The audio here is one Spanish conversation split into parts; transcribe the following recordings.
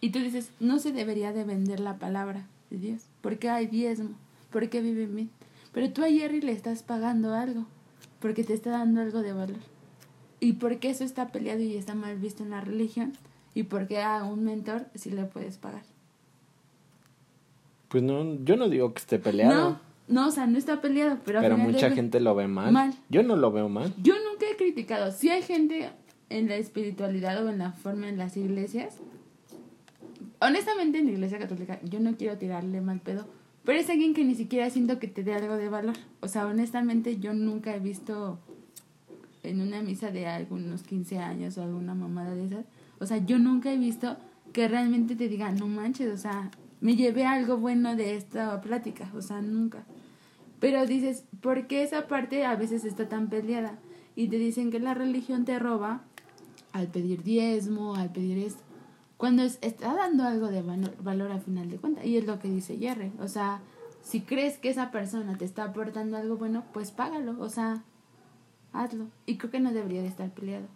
Y tú dices, no se debería de vender la palabra de Dios, porque hay diezmo, porque viven bien. Pero tú a Jerry le estás pagando algo, porque te está dando algo de valor. Y porque eso está peleado y está mal visto en la religión, y porque a un mentor sí le puedes pagar. Pues no, yo no digo que esté peleado. No, no, o sea, no está peleado, pero... Pero mucha gente lo ve mal. Mal. Yo no lo veo mal. Yo nunca he criticado. Si hay gente en la espiritualidad o en la forma en las iglesias. Honestamente, en la iglesia católica, yo no quiero tirarle mal pedo. Pero es alguien que ni siquiera siento que te dé algo de valor. O sea, honestamente, yo nunca he visto en una misa de algunos 15 años o alguna mamada de esas. O sea, yo nunca he visto que realmente te digan, no manches, o sea, me llevé algo bueno de esta plática, o sea, nunca. Pero dices, ¿por qué esa parte a veces está tan peleada? Y te dicen que la religión te roba al pedir diezmo, al pedir esto, cuando está dando algo de valor, al final de cuentas. Y es lo que dice Jerry, o sea, si crees que esa persona te está aportando algo bueno, pues págalo, o sea, hazlo. Y creo que no debería de estar peleado.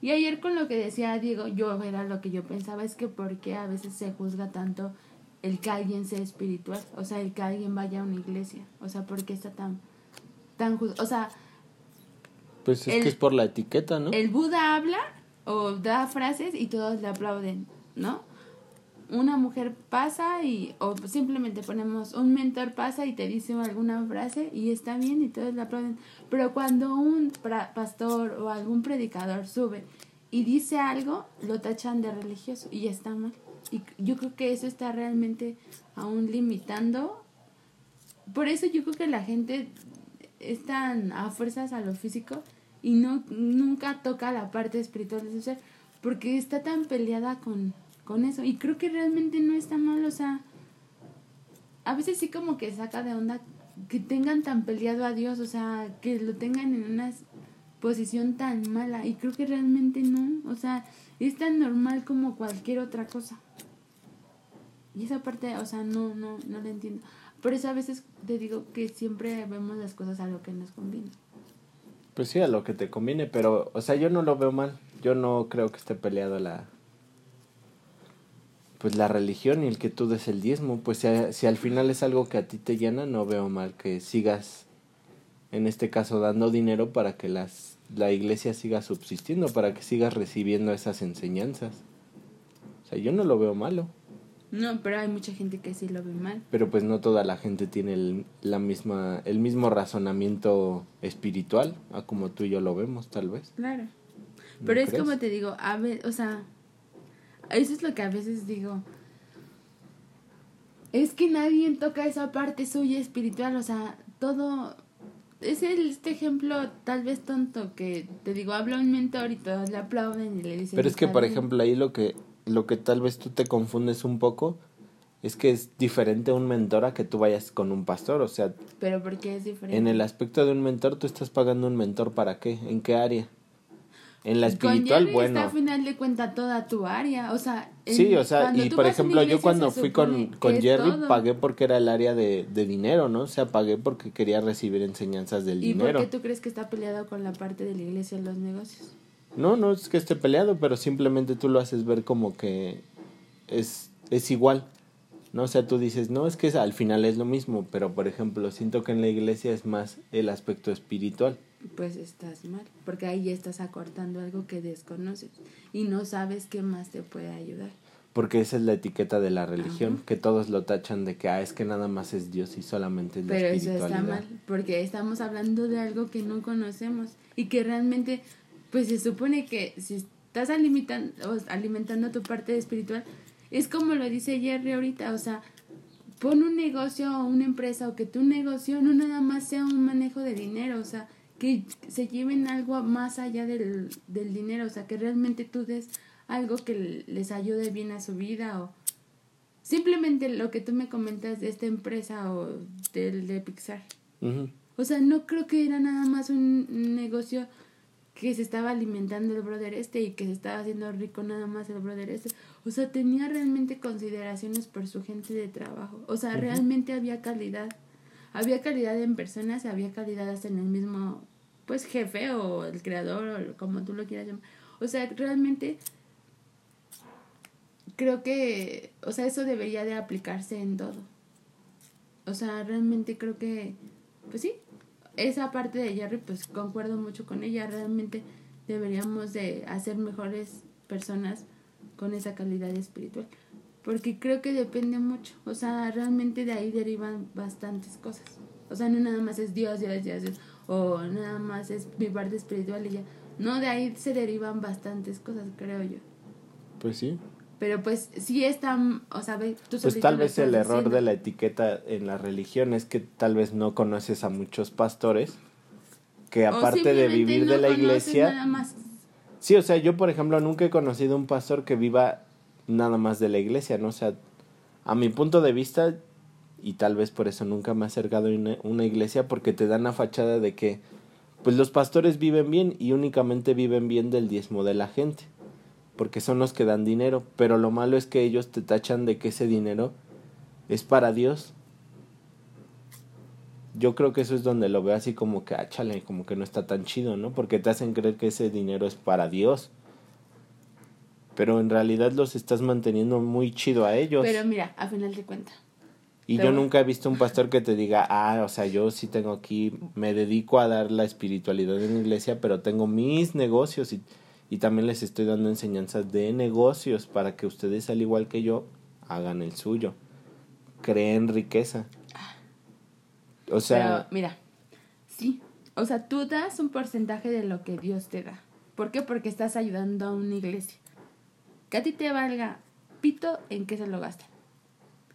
Y ayer con lo que decía Diego, yo era lo que yo pensaba, es que por qué a veces se juzga tanto el que alguien sea espiritual, o sea, el que alguien vaya a una iglesia, o sea, ¿por qué está tan, tan, o sea... Pues es que es por la etiqueta, ¿no? El Buda habla o da frases y todos le aplauden, ¿no? Una mujer pasa y, o simplemente ponemos, un mentor pasa y te dice alguna frase y está bien y todos le aplauden. Pero cuando un pastor o algún predicador sube y dice algo, lo tachan de religioso y está mal. Y yo creo que eso está realmente aún limitando. Por eso yo creo que la gente está a fuerzas a lo físico y no nunca toca la parte espiritual de su ser porque está tan peleada con, con eso. Y creo que realmente no está mal, o sea, a veces sí como que saca de onda que tengan tan peleado a Dios, o sea, que lo tengan en una posición tan mala. Y creo que realmente no, o sea, es tan normal como cualquier otra cosa. Y esa parte, o sea, no, no, no la entiendo. Por eso a veces te digo que siempre vemos las cosas a lo que nos conviene. Pues sí, a lo que te conviene, pero, o sea, yo no lo veo mal. Yo no creo que esté peleado la. Pues la religión y el que tú des el diezmo. Pues si, si al final es algo que a ti te llena, no veo mal que sigas, en este caso, dando dinero para que las, la iglesia siga subsistiendo, para que sigas recibiendo esas enseñanzas. O sea, yo no lo veo malo. No, pero hay mucha gente que sí lo ve mal. Pero pues no toda la gente tiene el, la misma, el mismo razonamiento espiritual, a como tú y yo lo vemos, tal vez. Claro. Pero es como te digo, a ver, o sea, eso es lo que a veces digo. Es que nadie toca esa parte suya espiritual, o sea, todo es el, este ejemplo tal vez tonto que te digo, habla un mentor y todos le aplauden y le dicen. Pero es que, por ejemplo, ahí lo que lo que tal vez tú te confundes un poco es que es diferente un mentor a que tú vayas con un pastor, o sea... ¿Pero por qué es diferente? En el aspecto de un mentor, tú estás pagando un mentor para qué, en qué área. En la espiritual, con bueno. Está al final de cuenta toda tu área, o sea... sí, o sea, y por ejemplo, yo cuando fui con, con Jerry pagué porque era el área de, de dinero, ¿no? O sea, pagué porque quería recibir enseñanzas del dinero. ¿Y por qué tú crees que está peleado con la parte de la iglesia en los negocios? No, no es que esté peleado, pero simplemente tú lo haces ver como que es, es igual. ¿no? O sea, tú dices, no, es que al final es lo mismo, pero por ejemplo, siento que en la iglesia es más el aspecto espiritual. Pues estás mal, porque ahí estás acortando algo que desconoces y no sabes qué más te puede ayudar. Porque esa es la etiqueta de la religión, que todos lo tachan de que ah, es que nada más es Dios y solamente es la Pero eso está mal, porque estamos hablando de algo que no conocemos y que realmente pues se supone que si estás alimentando, alimentando tu parte espiritual, es como lo dice Jerry ahorita, o sea, pon un negocio o una empresa o que tu negocio no nada más sea un manejo de dinero, o sea, que se lleven algo más allá del, del dinero, o sea, que realmente tú des algo que les ayude bien a su vida o simplemente lo que tú me comentas de esta empresa o del de Pixar. O sea, no creo que era nada más un negocio que se estaba alimentando el brother este y que se estaba haciendo rico nada más el brother este. O sea, tenía realmente consideraciones por su gente de trabajo. O sea, realmente había calidad. Había calidad en personas, había calidad hasta en el mismo, pues, jefe o el creador o como tú lo quieras llamar. O sea, realmente creo que, o sea, eso debería de aplicarse en todo. O sea, realmente creo que, pues sí, esa parte de Jerry, pues concuerdo mucho con ella. Realmente deberíamos de hacer mejores personas con esa calidad espiritual. Porque creo que depende mucho. O sea, realmente de ahí derivan bastantes cosas. O sea, no nada más es Dios, Dios, Dios, Dios. O nada más es mi parte espiritual y ya. No, de ahí se derivan bastantes cosas, creo yo. Pues sí. Pero pues sí está, o sea, tú Pues tal vez el error diciendo. de la etiqueta en la religión es que tal vez no conoces a muchos pastores que aparte de vivir no de la iglesia... Nada más. Sí, o sea, yo por ejemplo nunca he conocido un pastor que viva nada más de la iglesia, ¿no? O sea, a mi punto de vista, y tal vez por eso nunca me he acercado a una, iglesia, porque te dan la fachada de que, pues los pastores viven bien y únicamente viven bien del diezmo de la gente, porque son los que dan dinero, pero lo malo es que ellos te tachan de que ese dinero es para Dios. Yo creo que eso es donde lo veo así como que, ah, chale, como que no está tan chido, ¿no? Porque te hacen creer que ese dinero es para Dios. Pero en realidad los estás manteniendo muy chido a ellos. Pero mira, a final de cuentas. Y yo nunca he visto un pastor que te diga, ah, o sea, yo sí tengo aquí, me dedico a dar la espiritualidad en la iglesia, pero tengo mis negocios y, y también les estoy dando enseñanzas de negocios para que ustedes, al igual que yo, hagan el suyo. Creen riqueza. O sea, Pero mira, sí. O sea, tú das un porcentaje de lo que Dios te da. ¿Por qué? Porque estás ayudando a una iglesia. Que a ti te valga pito en qué se lo gastan.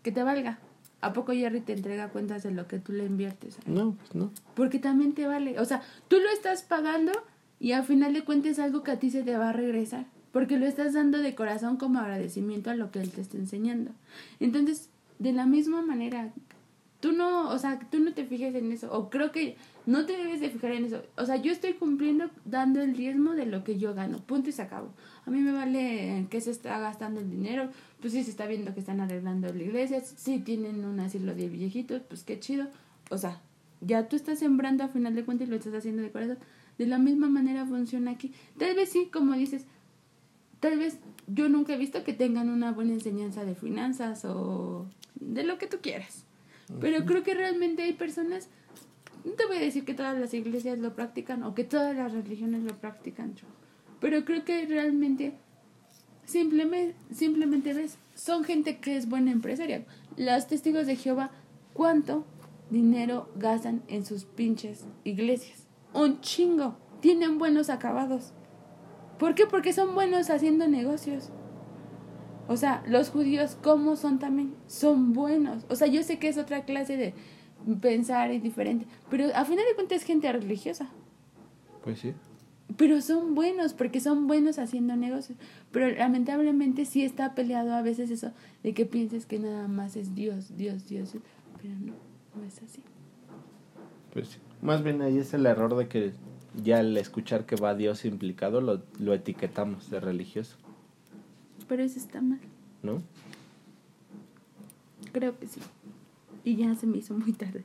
Que te valga. ¿A poco Jerry te entrega cuentas de lo que tú le inviertes? no, pues no. Porque también te vale. O sea, tú lo estás pagando y al final de cuentas es algo que a ti se te va a regresar. Porque lo estás dando de corazón como agradecimiento a lo que él te está enseñando. Entonces, de la misma manera, tú no, o sea, tú no te fijes en eso. O creo que no te debes de fijar en eso. O sea, yo estoy cumpliendo dando el diezmo de lo que yo gano. Punto y se acabó. A mí me vale qué se está gastando el dinero. Pues sí se está viendo que están arreglando la iglesia. Sí tienen un asilo de viejitos. Pues qué chido. O sea, ya tú estás sembrando a final de cuentas y lo estás haciendo de corazón. De la misma manera funciona aquí. Tal vez sí, como dices, tal vez yo nunca he visto que tengan una buena enseñanza de finanzas o de lo que tú quieras. Pero creo que realmente hay personas, no te voy a decir que todas las iglesias lo practican o que todas las religiones lo practican, pero creo que realmente simplemente, simplemente ves, son gente que es buena empresaria. Los testigos de Jehová, ¿cuánto dinero gastan en sus pinches iglesias? Un chingo. Tienen buenos acabados. ¿Por qué? Porque son buenos haciendo negocios. O sea, los judíos, ¿cómo son también? Son buenos. O sea, yo sé que es otra clase de pensar diferente, pero a final de cuentas es gente religiosa. Pues sí. Pero son buenos porque son buenos haciendo negocios. Pero lamentablemente sí está peleado a veces eso de que pienses que nada más es Dios, Dios, Dios. Pero no, no es así. Pues sí. Más bien ahí es el error de que ya al escuchar que va Dios implicado lo, lo etiquetamos de religioso, Pero eso está mal. ¿no? Creo que sí. Y ya se me hizo muy tarde.